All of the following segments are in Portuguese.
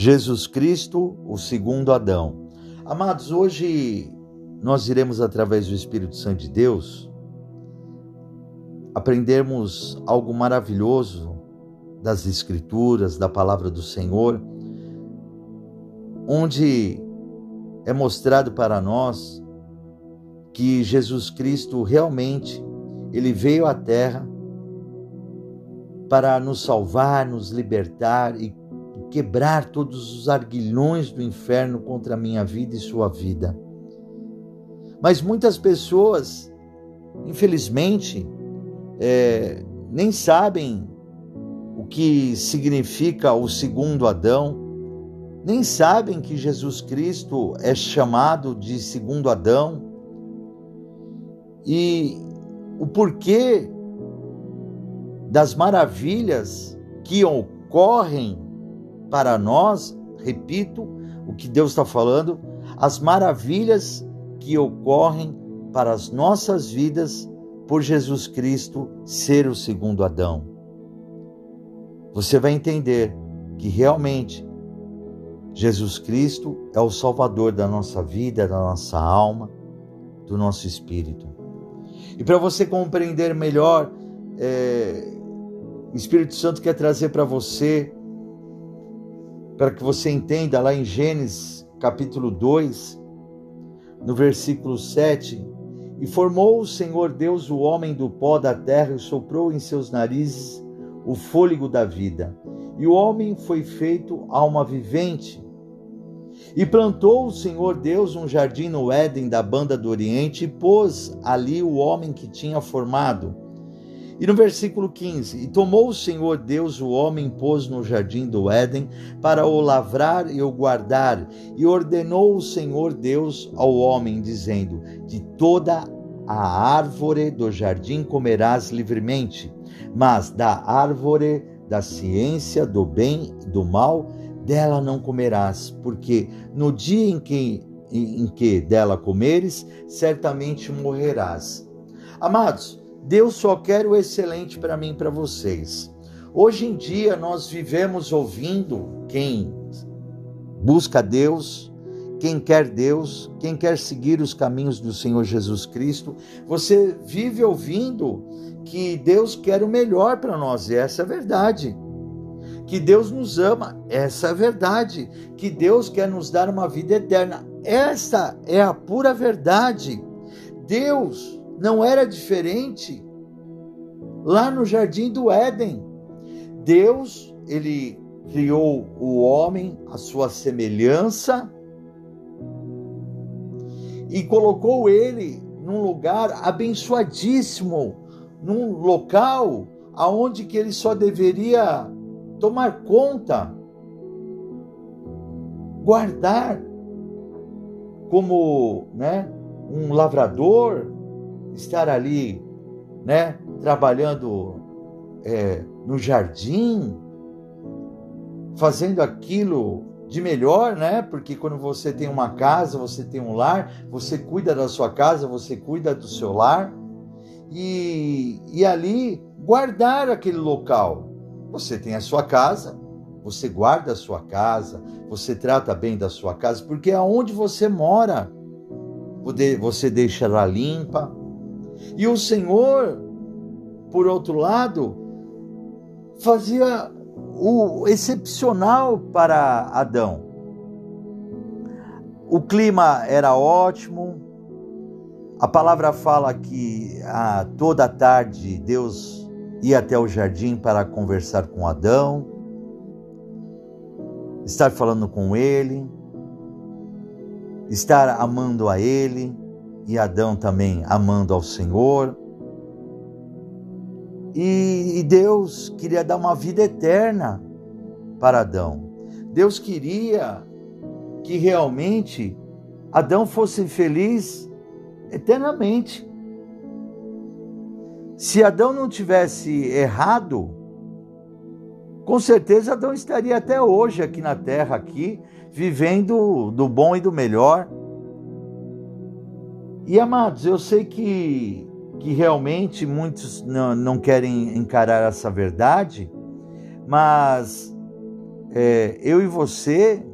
Jesus Cristo, o segundo Adão. Amados, hoje nós iremos, através do Espírito Santo de Deus, aprendermos algo maravilhoso das Escrituras, da palavra do Senhor, onde é mostrado para nós que Jesus Cristo realmente ele veio à terra para nos salvar, nos libertar e quebrar todos os arguilhões do inferno contra a minha vida e sua vida. Mas muitas pessoas, infelizmente, é, nem sabem o que significa o segundo Adão, nem sabem que Jesus Cristo é chamado de segundo Adão e o porquê das maravilhas que ocorrem para nós, repito o que Deus está falando, as maravilhas que ocorrem para as nossas vidas por Jesus Cristo ser o segundo Adão. Você vai entender que realmente Jesus Cristo é o Salvador da nossa vida, da nossa alma, do nosso espírito. E para você compreender melhor, é, o Espírito Santo quer trazer para você para que você entenda lá em Gênesis capítulo 2, no versículo 7, e formou o Senhor Deus o homem do pó da terra e soprou em seus narizes o fôlego da vida. E o homem foi feito alma vivente. E plantou o Senhor Deus um jardim no Éden da banda do Oriente e pôs ali o homem que tinha formado. E no versículo 15: E tomou o Senhor Deus o homem, pôs no jardim do Éden, para o lavrar e o guardar. E ordenou o Senhor Deus ao homem, dizendo: De toda a árvore do jardim comerás livremente, mas da árvore da ciência do bem e do mal, dela não comerás, porque no dia em que, em que dela comeres, certamente morrerás. Amados, Deus só quer o excelente para mim e para vocês. Hoje em dia nós vivemos ouvindo quem busca Deus, quem quer Deus, quem quer seguir os caminhos do Senhor Jesus Cristo, você vive ouvindo que Deus quer o melhor para nós, e essa é a verdade. Que Deus nos ama, essa é a verdade. Que Deus quer nos dar uma vida eterna, essa é a pura verdade. Deus não era diferente lá no jardim do Éden. Deus, ele criou o homem à sua semelhança e colocou ele num lugar abençoadíssimo, num local aonde que ele só deveria tomar conta, guardar como, né, um lavrador, estar ali, né, trabalhando é, no jardim, fazendo aquilo de melhor, né? Porque quando você tem uma casa, você tem um lar, você cuida da sua casa, você cuida do seu lar e, e ali guardar aquele local. Você tem a sua casa, você guarda a sua casa, você trata bem da sua casa, porque é onde você mora. Você deixa ela limpa, e o Senhor, por outro lado, fazia o excepcional para Adão. O clima era ótimo. A palavra fala que a, toda tarde Deus ia até o jardim para conversar com Adão, estar falando com ele, estar amando a ele e Adão também amando ao Senhor. E, e Deus queria dar uma vida eterna para Adão. Deus queria que realmente Adão fosse feliz eternamente. Se Adão não tivesse errado, com certeza Adão estaria até hoje aqui na terra, aqui, vivendo do bom e do melhor. E amados, eu sei que, que realmente muitos não, não querem encarar essa verdade, mas é, eu e você,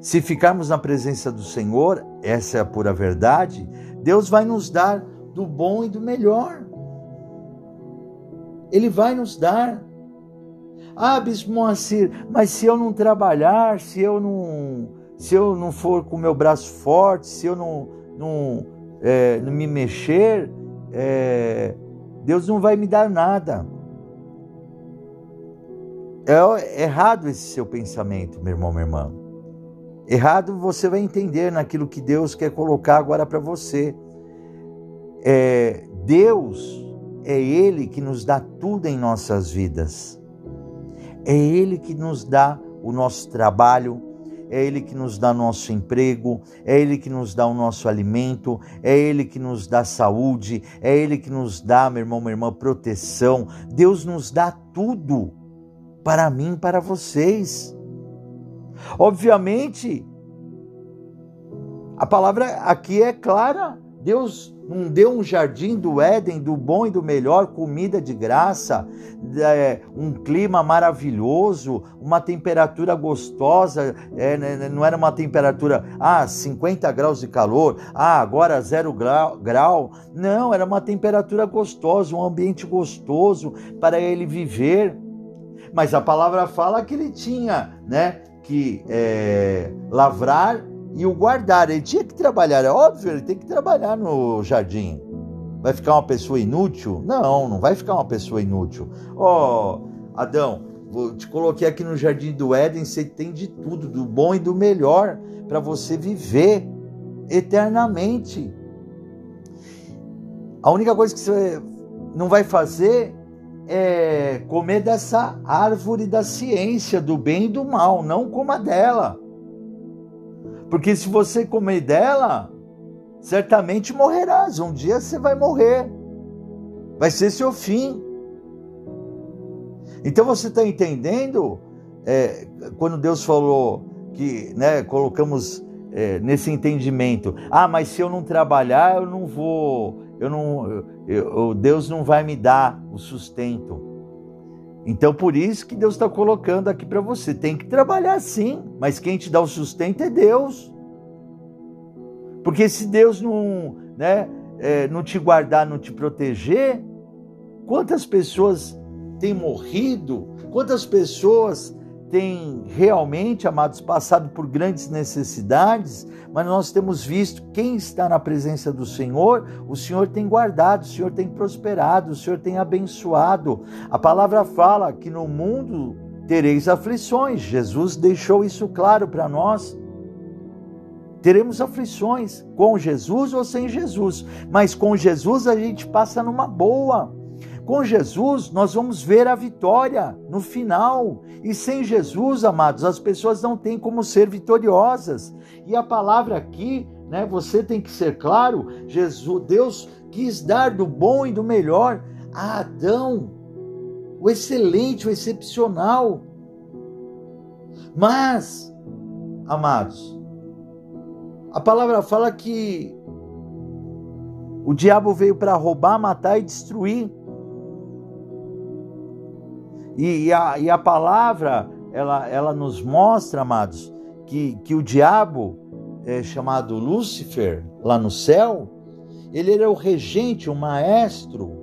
se ficarmos na presença do Senhor, essa é a pura verdade, Deus vai nos dar do bom e do melhor. Ele vai nos dar. Ah, Bispo Moacir, mas se eu não trabalhar, se eu não, se eu não for com o meu braço forte, se eu não, não, é, não me mexer, é, Deus não vai me dar nada. É errado esse seu pensamento, meu irmão, minha irmã. Errado você vai entender naquilo que Deus quer colocar agora para você. É, Deus é Ele que nos dá tudo em nossas vidas. É Ele que nos dá o nosso trabalho, é Ele que nos dá nosso emprego, é Ele que nos dá o nosso alimento, é Ele que nos dá saúde, é Ele que nos dá, meu irmão, minha irmã, proteção. Deus nos dá tudo para mim, para vocês. Obviamente, a palavra aqui é clara. Deus não deu um jardim do Éden, do bom e do melhor, comida de graça, é, um clima maravilhoso, uma temperatura gostosa, é, né, né, não era uma temperatura, ah, 50 graus de calor, ah, agora zero grau, grau. Não, era uma temperatura gostosa, um ambiente gostoso para ele viver. Mas a palavra fala que ele tinha, né, que é, lavrar e o guardar. Ele tinha que trabalhar, é óbvio, ele tem que trabalhar no jardim. Vai ficar uma pessoa inútil? Não, não vai ficar uma pessoa inútil. Ó, oh, Adão, vou te coloquei aqui no jardim do Éden, você tem de tudo, do bom e do melhor, para você viver eternamente. A única coisa que você não vai fazer é comer dessa árvore da ciência, do bem e do mal, não coma dela. Porque se você comer dela, certamente morrerás. Um dia você vai morrer. Vai ser seu fim. Então você está entendendo é, quando Deus falou que, né, colocamos é, nesse entendimento. Ah, mas se eu não trabalhar, eu não vou, eu não, eu, Deus não vai me dar o sustento. Então, por isso que Deus está colocando aqui para você. Tem que trabalhar sim, mas quem te dá o sustento é Deus. Porque se Deus não, né, é, não te guardar, não te proteger, quantas pessoas têm morrido? Quantas pessoas têm realmente, amados, passado por grandes necessidades, mas nós temos visto quem está na presença do Senhor, o Senhor tem guardado, o Senhor tem prosperado, o Senhor tem abençoado. A palavra fala que no mundo tereis aflições, Jesus deixou isso claro para nós. Teremos aflições com Jesus ou sem Jesus, mas com Jesus a gente passa numa boa. Com Jesus, nós vamos ver a vitória no final. E sem Jesus, amados, as pessoas não têm como ser vitoriosas. E a palavra aqui, né, você tem que ser claro, Jesus, Deus quis dar do bom e do melhor a Adão, o excelente, o excepcional. Mas, amados, a palavra fala que o diabo veio para roubar, matar e destruir. E, e, a, e a palavra, ela, ela nos mostra, amados, que, que o diabo, é chamado Lúcifer, lá no céu, ele era o regente, o maestro,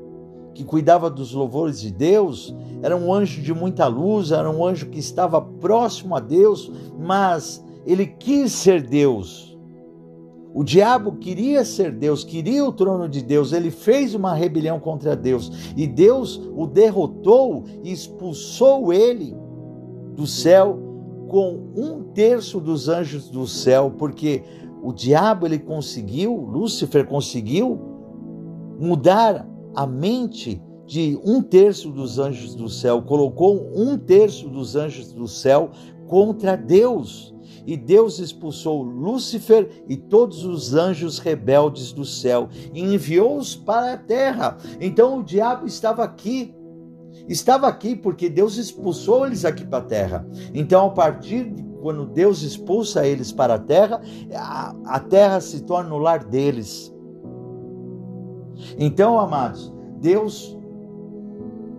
que cuidava dos louvores de Deus, era um anjo de muita luz, era um anjo que estava próximo a Deus, mas ele quis ser Deus. O diabo queria ser Deus, queria o trono de Deus, ele fez uma rebelião contra Deus e Deus o derrotou e expulsou ele do céu com um terço dos anjos do céu, porque o diabo ele conseguiu, Lúcifer conseguiu mudar a mente de um terço dos anjos do céu, colocou um terço dos anjos do céu contra Deus e Deus expulsou Lúcifer e todos os anjos rebeldes do céu e enviou-os para a terra. Então o diabo estava aqui. Estava aqui porque Deus expulsou eles aqui para a terra. Então, a partir de quando Deus expulsa eles para a terra, a, terra se torna o lar deles. Então, amados, Deus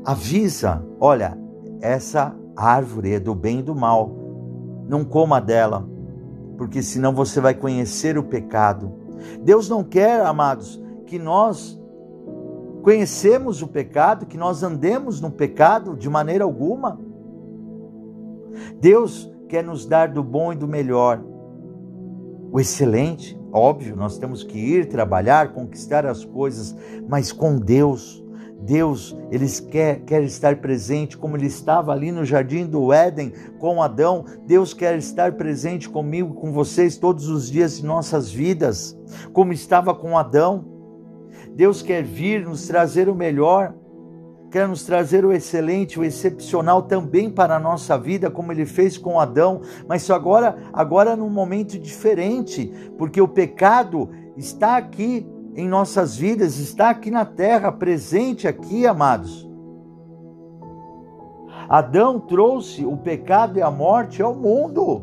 avisa: olha, essa árvore é do bem e do mal. Não coma dela, porque senão você vai conhecer o pecado. Deus não quer, amados, que nós conhecemos o pecado, que nós andemos no pecado de maneira alguma. Deus quer nos dar do bom e do melhor, o excelente. Óbvio, nós temos que ir trabalhar, conquistar as coisas, mas com Deus. Deus, ele quer, quer estar presente como ele estava ali no jardim do Éden com Adão. Deus quer estar presente comigo, com vocês todos os dias de nossas vidas, como estava com Adão. Deus quer vir nos trazer o melhor quer nos trazer o excelente, o excepcional também para a nossa vida, como ele fez com Adão, mas agora, agora num momento diferente, porque o pecado está aqui em nossas vidas, está aqui na terra, presente aqui, amados. Adão trouxe o pecado e a morte ao mundo.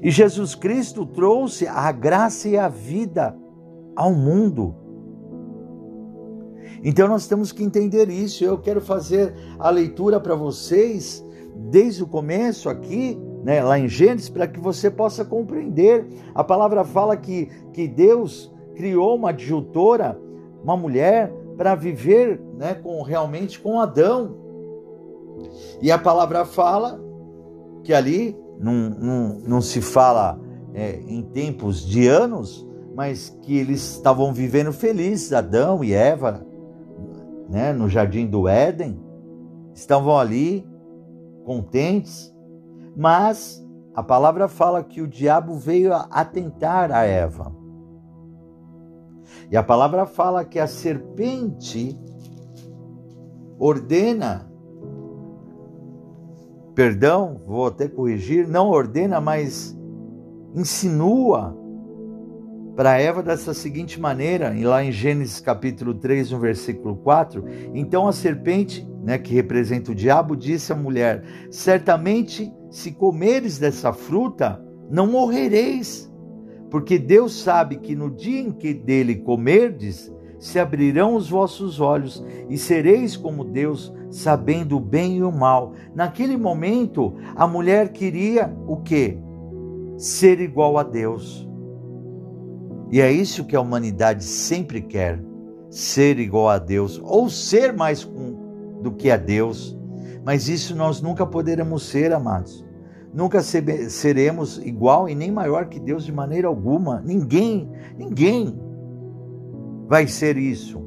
E Jesus Cristo trouxe a graça e a vida ao mundo. Então nós temos que entender isso. Eu quero fazer a leitura para vocês desde o começo aqui, né, lá em Gênesis, para que você possa compreender. A palavra fala que, que Deus criou uma adjutora, uma mulher, para viver né, com, realmente com Adão. E a palavra fala que ali não, não, não se fala é, em tempos de anos, mas que eles estavam vivendo felizes, Adão e Eva, né, no jardim do Éden, estavam ali contentes, mas a palavra fala que o diabo veio atentar a Eva. E a palavra fala que a serpente ordena, perdão, vou até corrigir, não ordena, mas insinua para Eva dessa seguinte maneira, e lá em Gênesis capítulo 3, no versículo 4, então a serpente, né, que representa o diabo, disse à mulher: Certamente, se comeres dessa fruta, não morrereis, porque Deus sabe que no dia em que dele comerdes, se abrirão os vossos olhos e sereis como Deus, sabendo o bem e o mal. Naquele momento, a mulher queria o quê? Ser igual a Deus. E é isso que a humanidade sempre quer: ser igual a Deus ou ser mais do que a Deus. Mas isso nós nunca poderemos ser, amados. Nunca seremos igual e nem maior que Deus de maneira alguma. Ninguém, ninguém vai ser isso.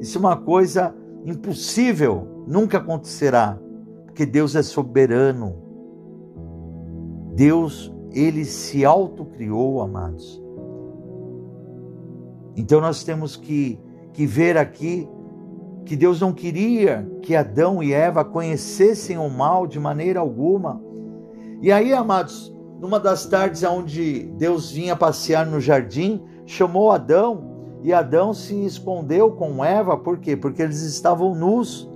Isso é uma coisa impossível, nunca acontecerá, porque Deus é soberano. Deus, ele se autocriou, amados. Então nós temos que, que ver aqui que Deus não queria que Adão e Eva conhecessem o mal de maneira alguma. E aí, amados, numa das tardes onde Deus vinha passear no jardim, chamou Adão e Adão se escondeu com Eva, por quê? Porque eles estavam nus.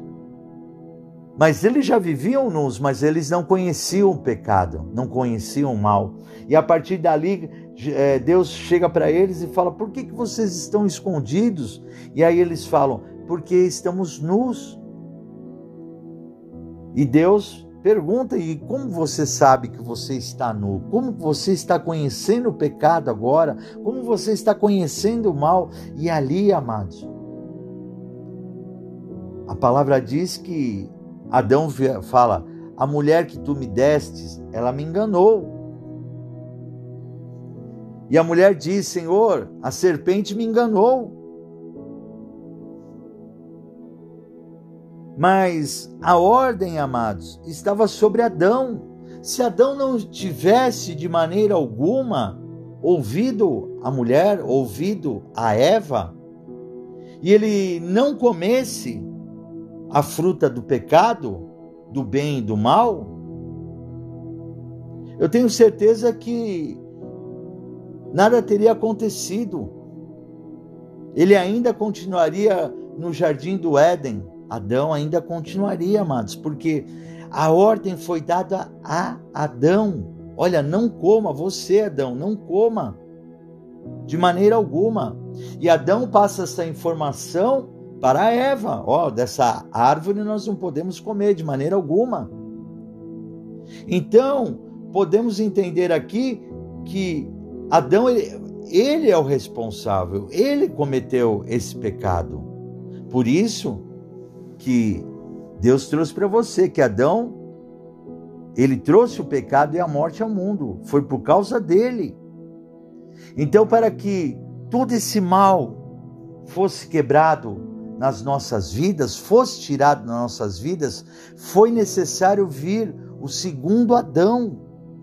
Mas eles já viviam nus, mas eles não conheciam o pecado, não conheciam o mal. E a partir dali, é, Deus chega para eles e fala: Por que, que vocês estão escondidos? E aí eles falam: Porque estamos nus. E Deus pergunta: E como você sabe que você está nu? Como você está conhecendo o pecado agora? Como você está conhecendo o mal? E ali, amados, a palavra diz que Adão fala: A mulher que tu me destes, ela me enganou. E a mulher diz: Senhor, a serpente me enganou. Mas a ordem, amados, estava sobre Adão. Se Adão não tivesse de maneira alguma ouvido a mulher, ouvido a Eva, e ele não comesse a fruta do pecado, do bem e do mal, eu tenho certeza que nada teria acontecido. Ele ainda continuaria no jardim do Éden. Adão ainda continuaria, amados, porque a ordem foi dada a Adão. Olha, não coma, você, Adão, não coma, de maneira alguma. E Adão passa essa informação para Eva, ó, dessa árvore nós não podemos comer de maneira alguma. Então, podemos entender aqui que Adão ele, ele é o responsável, ele cometeu esse pecado. Por isso que Deus trouxe para você que Adão ele trouxe o pecado e a morte ao mundo. Foi por causa dele. Então, para que todo esse mal fosse quebrado nas nossas vidas, fosse tirado das nossas vidas, foi necessário vir o segundo Adão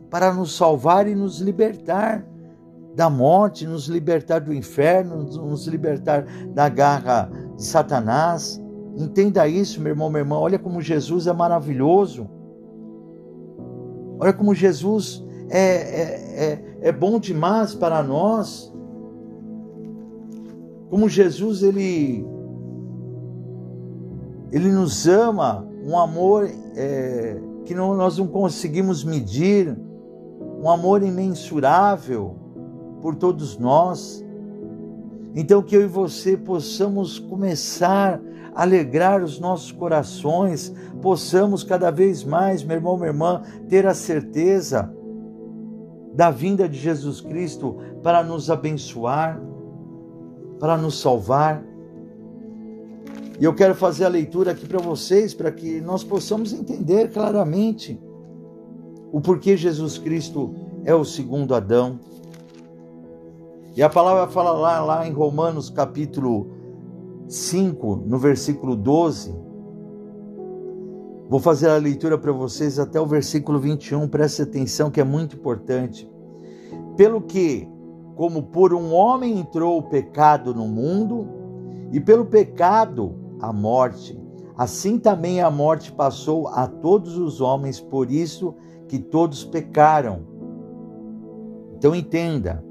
para nos salvar e nos libertar da morte, nos libertar do inferno, nos libertar da garra de Satanás. Entenda isso, meu irmão, minha irmã. Olha como Jesus é maravilhoso. Olha como Jesus é, é, é, é bom demais para nós. Como Jesus ele ele nos ama, um amor é, que não, nós não conseguimos medir, um amor imensurável por todos nós. Então, que eu e você possamos começar a alegrar os nossos corações, possamos cada vez mais, meu irmão, minha irmã, ter a certeza da vinda de Jesus Cristo para nos abençoar, para nos salvar. E eu quero fazer a leitura aqui para vocês, para que nós possamos entender claramente o porquê Jesus Cristo é o segundo Adão. E a palavra fala lá, lá em Romanos capítulo 5, no versículo 12. Vou fazer a leitura para vocês até o versículo 21, preste atenção que é muito importante. Pelo que, como por um homem entrou o pecado no mundo, e pelo pecado a morte. Assim também a morte passou a todos os homens, por isso que todos pecaram. Então entenda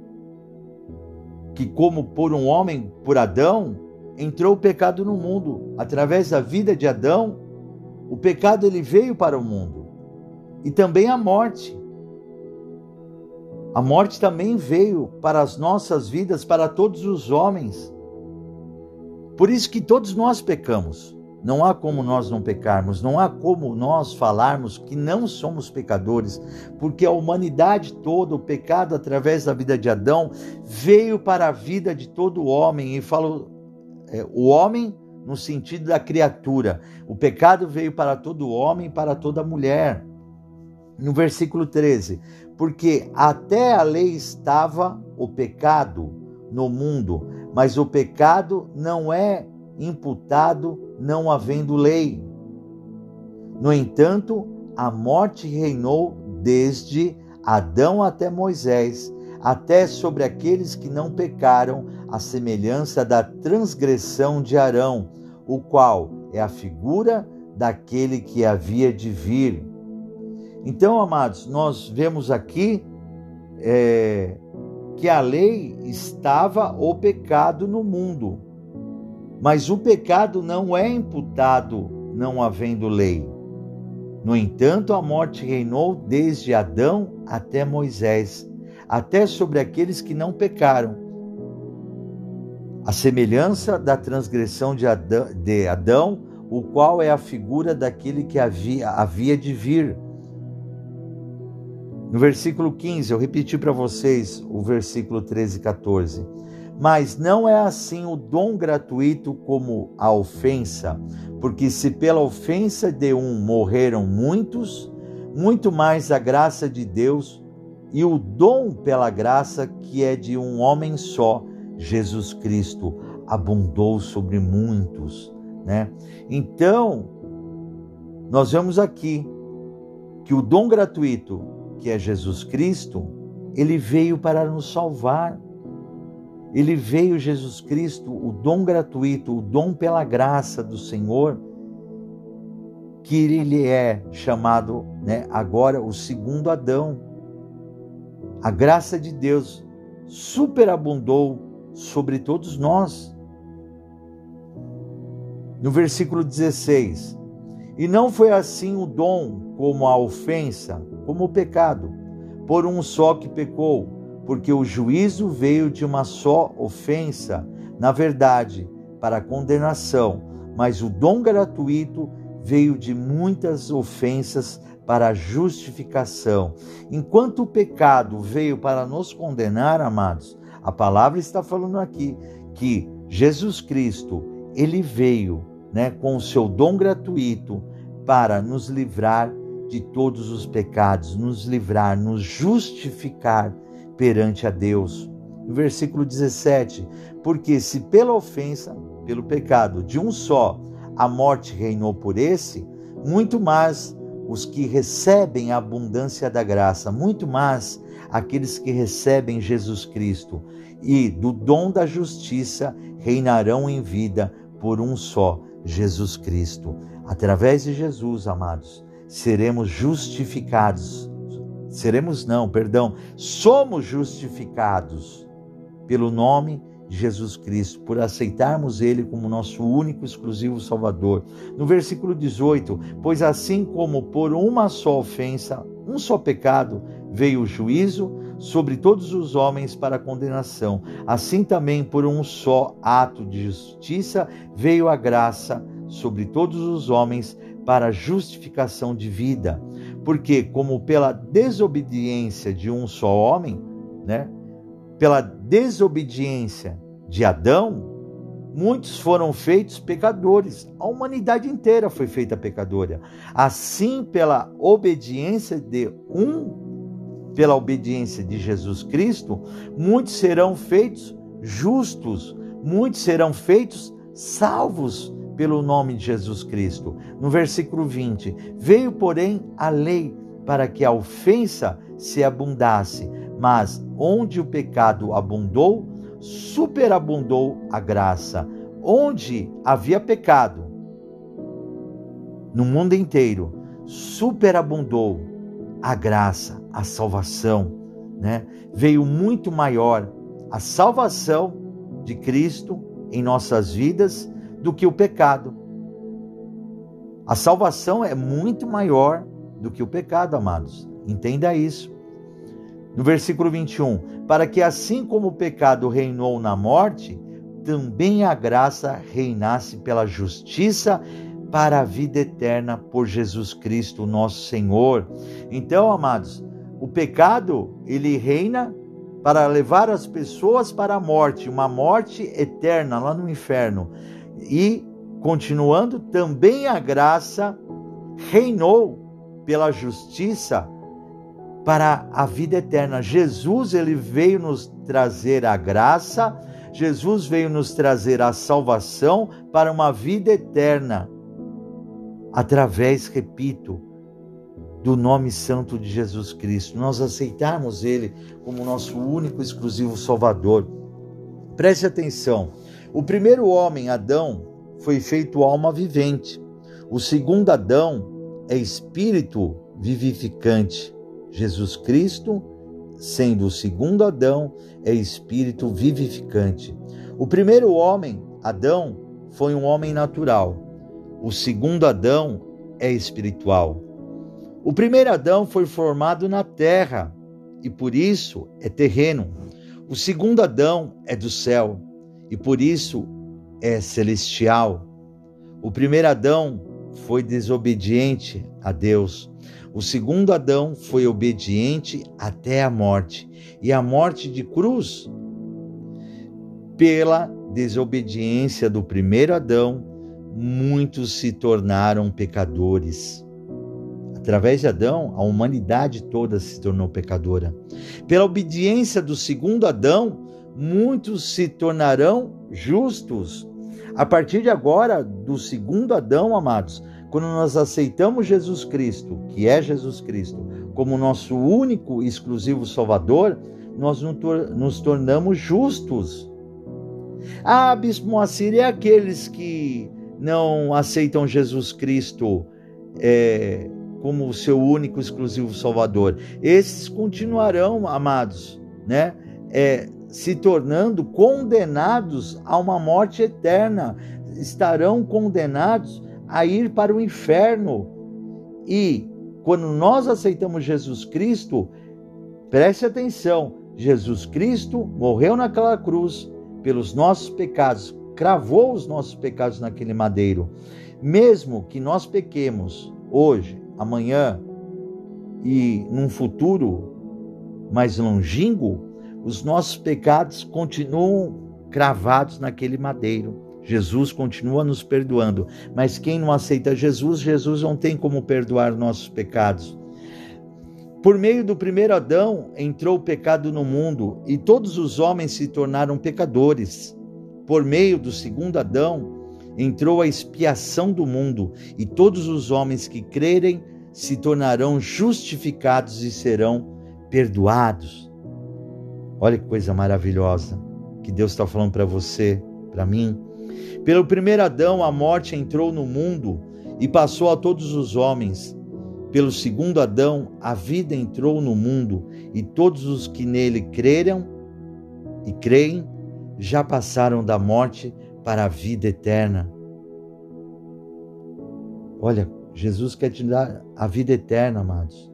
que, como por um homem, por Adão, entrou o pecado no mundo. Através da vida de Adão, o pecado ele veio para o mundo. E também a morte. A morte também veio para as nossas vidas, para todos os homens. Por isso que todos nós pecamos. Não há como nós não pecarmos, não há como nós falarmos que não somos pecadores, porque a humanidade toda, o pecado através da vida de Adão, veio para a vida de todo homem, e falo é, o homem no sentido da criatura. O pecado veio para todo homem, para toda mulher. No versículo 13, porque até a lei estava o pecado no mundo, mas o pecado não é imputado não havendo lei. No entanto, a morte reinou desde Adão até Moisés, até sobre aqueles que não pecaram, a semelhança da transgressão de Arão, o qual é a figura daquele que havia de vir. Então, amados, nós vemos aqui é, que a lei estava o pecado no mundo, mas o pecado não é imputado não havendo lei. No entanto, a morte reinou desde Adão até Moisés, até sobre aqueles que não pecaram. A semelhança da transgressão de Adão, de Adão o qual é a figura daquele que havia, havia de vir no versículo 15, eu repeti para vocês o versículo 13 e 14. Mas não é assim o dom gratuito como a ofensa, porque se pela ofensa de um morreram muitos, muito mais a graça de Deus e o dom pela graça que é de um homem só, Jesus Cristo, abundou sobre muitos, né? Então, nós vemos aqui que o dom gratuito que é Jesus Cristo, ele veio para nos salvar. Ele veio, Jesus Cristo, o dom gratuito, o dom pela graça do Senhor, que ele é chamado né, agora o segundo Adão. A graça de Deus superabundou sobre todos nós. No versículo 16: E não foi assim o dom como a ofensa, como o pecado, por um só que pecou, porque o juízo veio de uma só ofensa. Na verdade, para condenação, mas o dom gratuito veio de muitas ofensas para justificação. Enquanto o pecado veio para nos condenar, amados, a palavra está falando aqui que Jesus Cristo, ele veio, né, com o seu dom gratuito para nos livrar de todos os pecados, nos livrar, nos justificar perante a Deus. Versículo 17, porque se pela ofensa, pelo pecado de um só, a morte reinou por esse, muito mais os que recebem a abundância da graça, muito mais aqueles que recebem Jesus Cristo e do dom da justiça reinarão em vida por um só, Jesus Cristo. Através de Jesus, amados, seremos justificados. Seremos não, perdão, somos justificados pelo nome Jesus Cristo, por aceitarmos Ele como nosso único exclusivo Salvador. No versículo 18: Pois assim como por uma só ofensa, um só pecado, veio o juízo sobre todos os homens para condenação, assim também por um só ato de justiça veio a graça sobre todos os homens para justificação de vida. Porque, como pela desobediência de um só homem, né? Pela desobediência de Adão, muitos foram feitos pecadores. A humanidade inteira foi feita pecadora. Assim, pela obediência de um, pela obediência de Jesus Cristo, muitos serão feitos justos, muitos serão feitos salvos pelo nome de Jesus Cristo. No versículo 20: Veio, porém, a lei para que a ofensa se abundasse, mas onde o pecado abundou, superabundou a graça. Onde havia pecado, no mundo inteiro, superabundou a graça, a salvação, né? Veio muito maior a salvação de Cristo em nossas vidas do que o pecado. A salvação é muito maior do que o pecado, amados. Entenda isso. No versículo 21, para que assim como o pecado reinou na morte, também a graça reinasse pela justiça para a vida eterna por Jesus Cristo, nosso Senhor. Então, amados, o pecado, ele reina para levar as pessoas para a morte, uma morte eterna lá no inferno. E continuando, também a graça reinou pela justiça para a vida eterna. Jesus ele veio nos trazer a graça, Jesus veio nos trazer a salvação para uma vida eterna. Através, repito, do nome santo de Jesus Cristo, nós aceitarmos ele como nosso único exclusivo Salvador. Preste atenção. O primeiro homem, Adão, foi feito alma vivente. O segundo Adão é espírito vivificante. Jesus Cristo, sendo o segundo Adão, é espírito vivificante. O primeiro homem, Adão, foi um homem natural. O segundo Adão é espiritual. O primeiro Adão foi formado na terra e por isso é terreno. O segundo Adão é do céu e por isso é celestial. O primeiro Adão foi desobediente a Deus. O segundo Adão foi obediente até a morte, e a morte de cruz. Pela desobediência do primeiro Adão, muitos se tornaram pecadores. Através de Adão, a humanidade toda se tornou pecadora. Pela obediência do segundo Adão, muitos se tornarão justos. A partir de agora, do segundo Adão, amados, quando nós aceitamos Jesus Cristo, que é Jesus Cristo, como nosso único e exclusivo Salvador, nós nos tornamos justos. Ah, Bispo Moacir, e aqueles que não aceitam Jesus Cristo é, como seu único exclusivo Salvador? Esses continuarão, amados, né? É, se tornando condenados a uma morte eterna, estarão condenados a ir para o inferno. E quando nós aceitamos Jesus Cristo, preste atenção: Jesus Cristo morreu naquela cruz pelos nossos pecados, cravou os nossos pecados naquele madeiro. Mesmo que nós pequemos hoje, amanhã e num futuro mais longínquo, os nossos pecados continuam cravados naquele madeiro. Jesus continua nos perdoando, mas quem não aceita Jesus, Jesus não tem como perdoar nossos pecados. Por meio do primeiro Adão entrou o pecado no mundo e todos os homens se tornaram pecadores. Por meio do segundo Adão entrou a expiação do mundo e todos os homens que crerem se tornarão justificados e serão perdoados. Olha que coisa maravilhosa que Deus está falando para você, para mim. Pelo primeiro Adão, a morte entrou no mundo e passou a todos os homens. Pelo segundo Adão, a vida entrou no mundo e todos os que nele creram e creem já passaram da morte para a vida eterna. Olha, Jesus quer te dar a vida eterna, amados.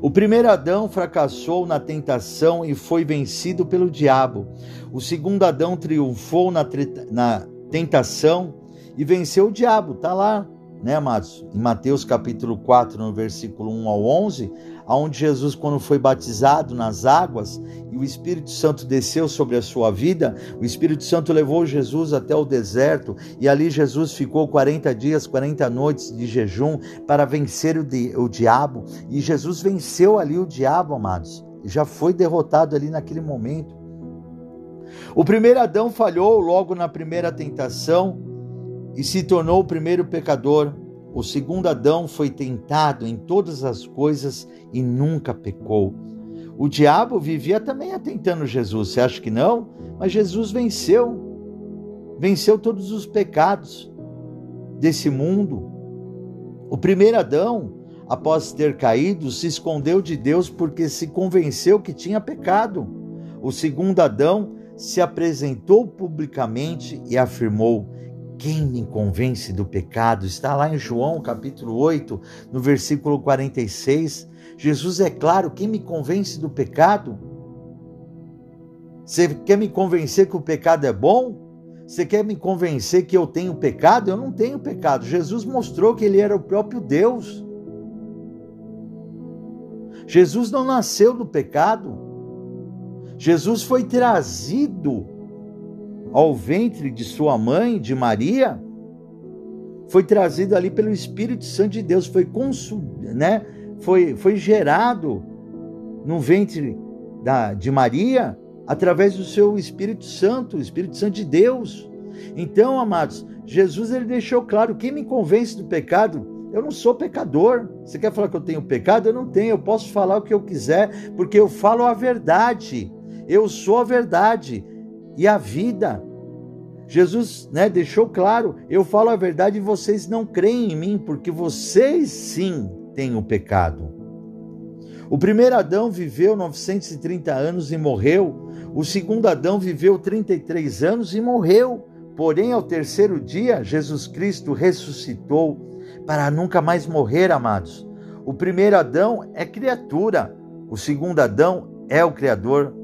O primeiro Adão fracassou na tentação e foi vencido pelo diabo. O segundo Adão triunfou na, na tentação e venceu o diabo. Está lá, né, amados? Em Mateus capítulo 4, no versículo 1 ao 11, aonde Jesus, quando foi batizado nas águas e o Espírito Santo desceu sobre a sua vida, o Espírito Santo levou Jesus até o deserto e ali Jesus ficou 40 dias, 40 noites de jejum para vencer o, di o diabo. E Jesus venceu ali o diabo, amados. Já foi derrotado ali naquele momento. O primeiro Adão falhou logo na primeira tentação e se tornou o primeiro pecador. O segundo Adão foi tentado em todas as coisas e nunca pecou. O diabo vivia também atentando Jesus. Você acha que não? Mas Jesus venceu. Venceu todos os pecados desse mundo. O primeiro Adão, após ter caído, se escondeu de Deus porque se convenceu que tinha pecado. O segundo Adão se apresentou publicamente e afirmou: quem me convence do pecado? Está lá em João capítulo 8, no versículo 46. Jesus é claro, quem me convence do pecado? Você quer me convencer que o pecado é bom? Você quer me convencer que eu tenho pecado? Eu não tenho pecado. Jesus mostrou que ele era o próprio Deus. Jesus não nasceu do pecado. Jesus foi trazido ao ventre de sua mãe, de Maria, foi trazido ali pelo Espírito Santo de Deus, foi, né? foi, foi gerado no ventre da, de Maria através do seu Espírito Santo, o Espírito Santo de Deus. Então, amados, Jesus ele deixou claro: quem me convence do pecado, eu não sou pecador. Você quer falar que eu tenho pecado? Eu não tenho. Eu posso falar o que eu quiser, porque eu falo a verdade. Eu sou a verdade e a vida. Jesus né, deixou claro: eu falo a verdade e vocês não creem em mim, porque vocês sim têm o pecado. O primeiro Adão viveu 930 anos e morreu. O segundo Adão viveu 33 anos e morreu. Porém, ao terceiro dia, Jesus Cristo ressuscitou para nunca mais morrer, amados. O primeiro Adão é criatura, o segundo Adão é o Criador.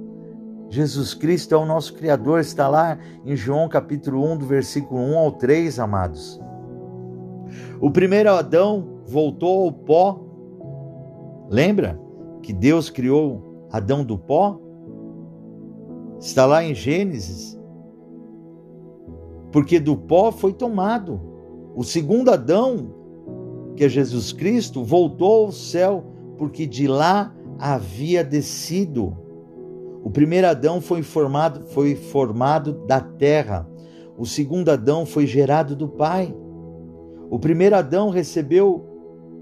Jesus Cristo é o nosso Criador, está lá em João capítulo 1, do versículo 1 ao 3, amados. O primeiro Adão voltou ao pó. Lembra que Deus criou Adão do pó? Está lá em Gênesis. Porque do pó foi tomado. O segundo Adão, que é Jesus Cristo, voltou ao céu, porque de lá havia descido. O primeiro Adão foi formado, foi formado da terra. O segundo Adão foi gerado do Pai. O primeiro Adão recebeu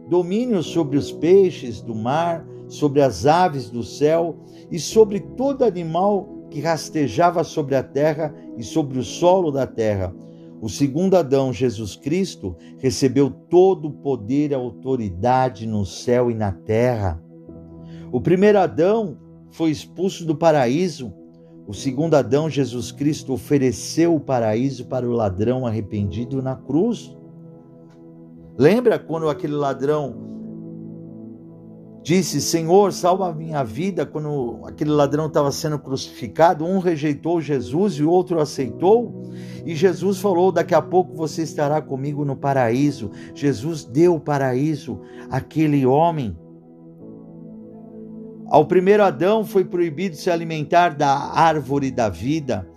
domínio sobre os peixes do mar, sobre as aves do céu e sobre todo animal que rastejava sobre a terra e sobre o solo da terra. O segundo Adão, Jesus Cristo, recebeu todo o poder e autoridade no céu e na terra. O primeiro Adão foi expulso do paraíso, o segundo Adão, Jesus Cristo, ofereceu o paraíso para o ladrão arrependido na cruz. Lembra quando aquele ladrão disse: Senhor, salva a minha vida. Quando aquele ladrão estava sendo crucificado, um rejeitou Jesus e o outro aceitou. E Jesus falou: Daqui a pouco você estará comigo no paraíso. Jesus deu o paraíso àquele homem. Ao primeiro Adão foi proibido se alimentar da árvore da vida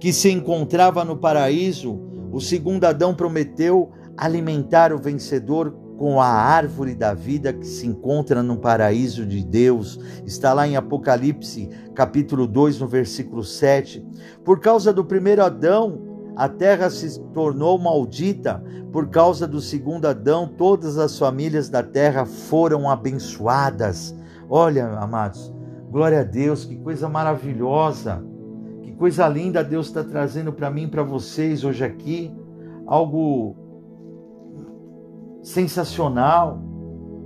que se encontrava no paraíso. O segundo Adão prometeu alimentar o vencedor com a árvore da vida que se encontra no paraíso de Deus. Está lá em Apocalipse, capítulo 2, no versículo 7. Por causa do primeiro Adão, a terra se tornou maldita. Por causa do segundo Adão, todas as famílias da terra foram abençoadas. Olha, amados, glória a Deus, que coisa maravilhosa. Que coisa linda Deus está trazendo para mim, para vocês hoje aqui. Algo sensacional.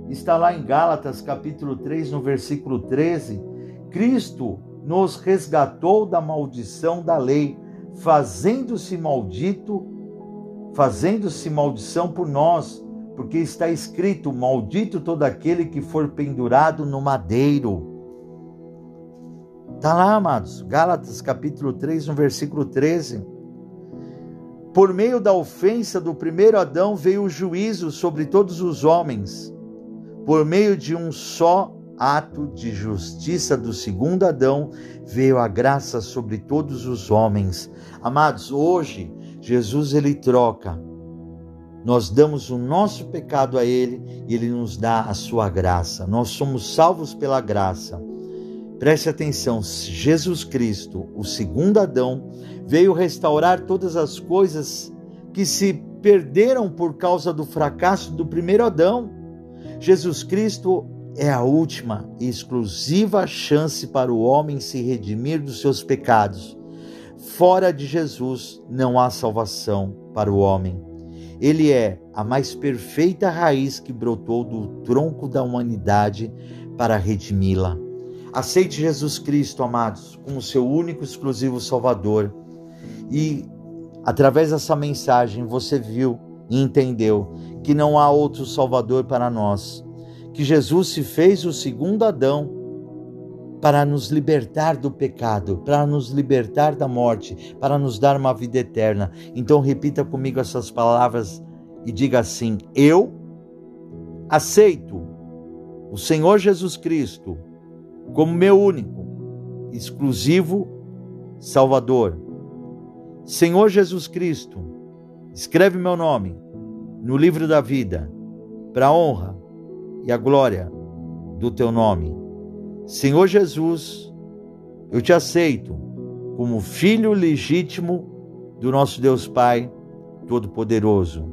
Está lá em Gálatas, capítulo 3, no versículo 13. Cristo nos resgatou da maldição da lei, fazendo-se maldito, fazendo-se maldição por nós, porque está escrito: Maldito todo aquele que for pendurado no madeiro. Está lá, amados, Gálatas capítulo 3, no versículo 13. Por meio da ofensa do primeiro Adão veio o juízo sobre todos os homens. Por meio de um só ato de justiça do segundo Adão veio a graça sobre todos os homens. Amados, hoje Jesus ele troca. Nós damos o nosso pecado a ele e ele nos dá a sua graça. Nós somos salvos pela graça. Preste atenção, Jesus Cristo, o segundo Adão, veio restaurar todas as coisas que se perderam por causa do fracasso do primeiro Adão. Jesus Cristo é a última e exclusiva chance para o homem se redimir dos seus pecados. Fora de Jesus não há salvação para o homem. Ele é a mais perfeita raiz que brotou do tronco da humanidade para redimi-la. Aceite Jesus Cristo, amados, como seu único exclusivo Salvador. E através dessa mensagem você viu e entendeu que não há outro Salvador para nós, que Jesus se fez o segundo Adão para nos libertar do pecado, para nos libertar da morte, para nos dar uma vida eterna. Então repita comigo essas palavras e diga assim: Eu aceito o Senhor Jesus Cristo como meu único, exclusivo Salvador. Senhor Jesus Cristo, escreve meu nome no livro da vida, para a honra e a glória do teu nome. Senhor Jesus, eu te aceito como filho legítimo do nosso Deus Pai Todo-Poderoso.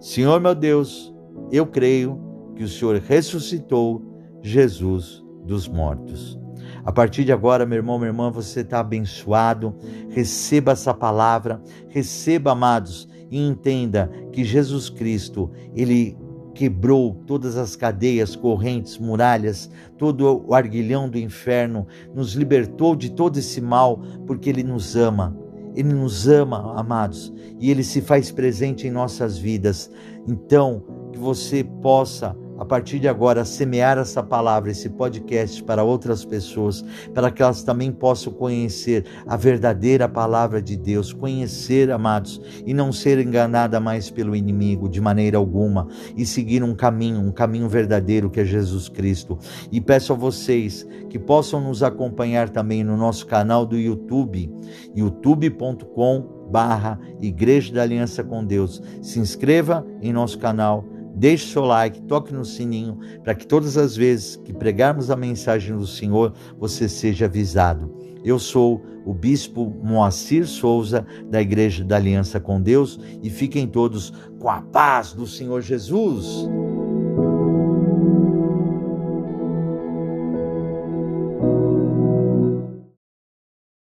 Senhor meu Deus, eu creio que o Senhor ressuscitou Jesus dos mortos. A partir de agora, meu irmão, minha irmã, você está abençoado. Receba essa palavra, receba, amados, e entenda que Jesus Cristo, ele quebrou todas as cadeias, correntes, muralhas, todo o arguilhão do inferno, nos libertou de todo esse mal, porque ele nos ama. Ele nos ama, amados, e ele se faz presente em nossas vidas. Então, que você possa a partir de agora, semear essa palavra, esse podcast para outras pessoas, para que elas também possam conhecer a verdadeira palavra de Deus, conhecer, amados, e não ser enganada mais pelo inimigo de maneira alguma, e seguir um caminho, um caminho verdadeiro que é Jesus Cristo. E peço a vocês que possam nos acompanhar também no nosso canal do YouTube, youtube.com barra Igreja da Aliança com Deus. Se inscreva em nosso canal Deixe seu like, toque no sininho, para que todas as vezes que pregarmos a mensagem do Senhor, você seja avisado. Eu sou o bispo Moacir Souza, da Igreja da Aliança com Deus, e fiquem todos com a paz do Senhor Jesus.